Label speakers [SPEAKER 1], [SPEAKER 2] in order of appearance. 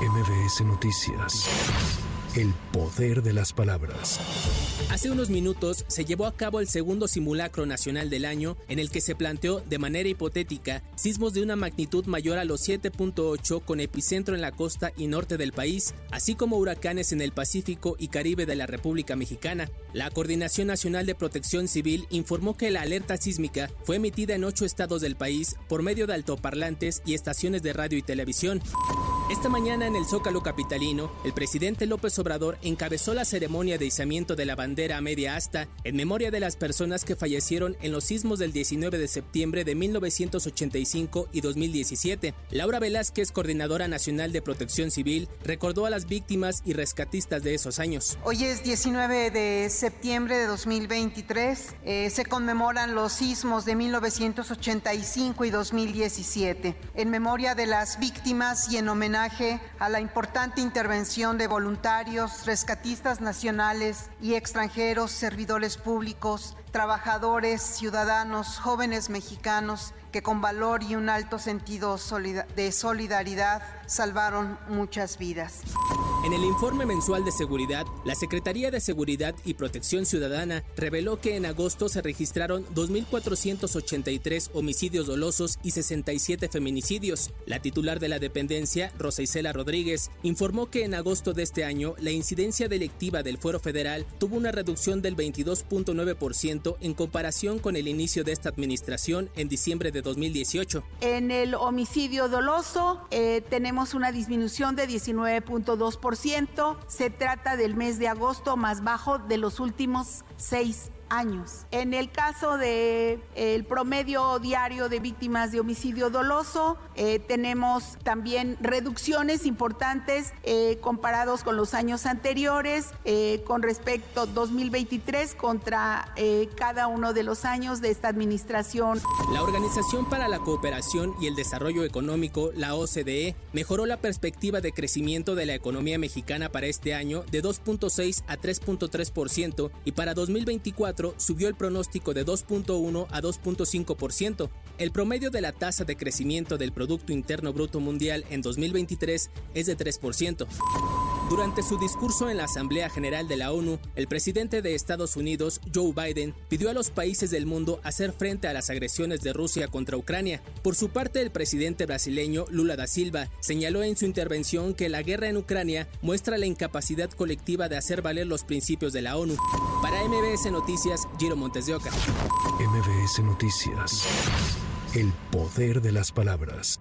[SPEAKER 1] MBS Noticias. El poder de las palabras.
[SPEAKER 2] Hace unos minutos se llevó a cabo el segundo simulacro nacional del año en el que se planteó de manera hipotética sismos de una magnitud mayor a los 7.8 con epicentro en la costa y norte del país, así como huracanes en el Pacífico y Caribe de la República Mexicana. La Coordinación Nacional de Protección Civil informó que la alerta sísmica fue emitida en ocho estados del país por medio de altoparlantes y estaciones de radio y televisión. Esta mañana en el Zócalo Capitalino, el presidente López Obrador encabezó la ceremonia de izamiento de la bandera a media asta en memoria de las personas que fallecieron en los sismos del 19 de septiembre de 1985 y 2017. Laura Velázquez, coordinadora nacional de protección civil, recordó a las víctimas y rescatistas de esos años.
[SPEAKER 3] Hoy es 19 de septiembre de 2023. Eh, se conmemoran los sismos de 1985 y 2017. En memoria de las víctimas y en homenaje a la importante intervención de voluntarios, rescatistas nacionales y extranjeros, servidores públicos, trabajadores, ciudadanos, jóvenes mexicanos que con valor y un alto sentido de solidaridad salvaron muchas vidas.
[SPEAKER 2] En el informe mensual de seguridad, la Secretaría de Seguridad y Protección Ciudadana reveló que en agosto se registraron 2.483 homicidios dolosos y 67 feminicidios. La titular de la dependencia, Rosa Isela Rodríguez, informó que en agosto de este año la incidencia delictiva del Fuero Federal tuvo una reducción del 22.9% en comparación con el inicio de esta administración en diciembre de 2018.
[SPEAKER 4] En el homicidio doloso eh, tenemos una disminución de 19.2%. Se trata del mes de agosto más bajo de los últimos seis años. En el caso de el promedio diario de víctimas de homicidio doloso, eh, tenemos también reducciones importantes eh, comparados con los años anteriores, eh, con respecto 2023 contra cada uno de los años de esta administración.
[SPEAKER 2] La Organización para la Cooperación y el Desarrollo Económico, la OCDE, mejoró la perspectiva de crecimiento de la economía mexicana para este año de 2.6 a 3.3% y para 2024 subió el pronóstico de 2.1 a 2.5%. El promedio de la tasa de crecimiento del Producto Interno Bruto Mundial en 2023 es de 3%. Durante su discurso en la Asamblea General de la ONU, el presidente de Estados Unidos, Joe Biden, pidió a los países del mundo hacer frente a las agresiones de Rusia contra Ucrania. Por su parte, el presidente brasileño Lula da Silva señaló en su intervención que la guerra en Ucrania muestra la incapacidad colectiva de hacer valer los principios de la ONU. Para MBS Noticias, Giro Montes de Oca.
[SPEAKER 1] MBS Noticias. El poder de las palabras.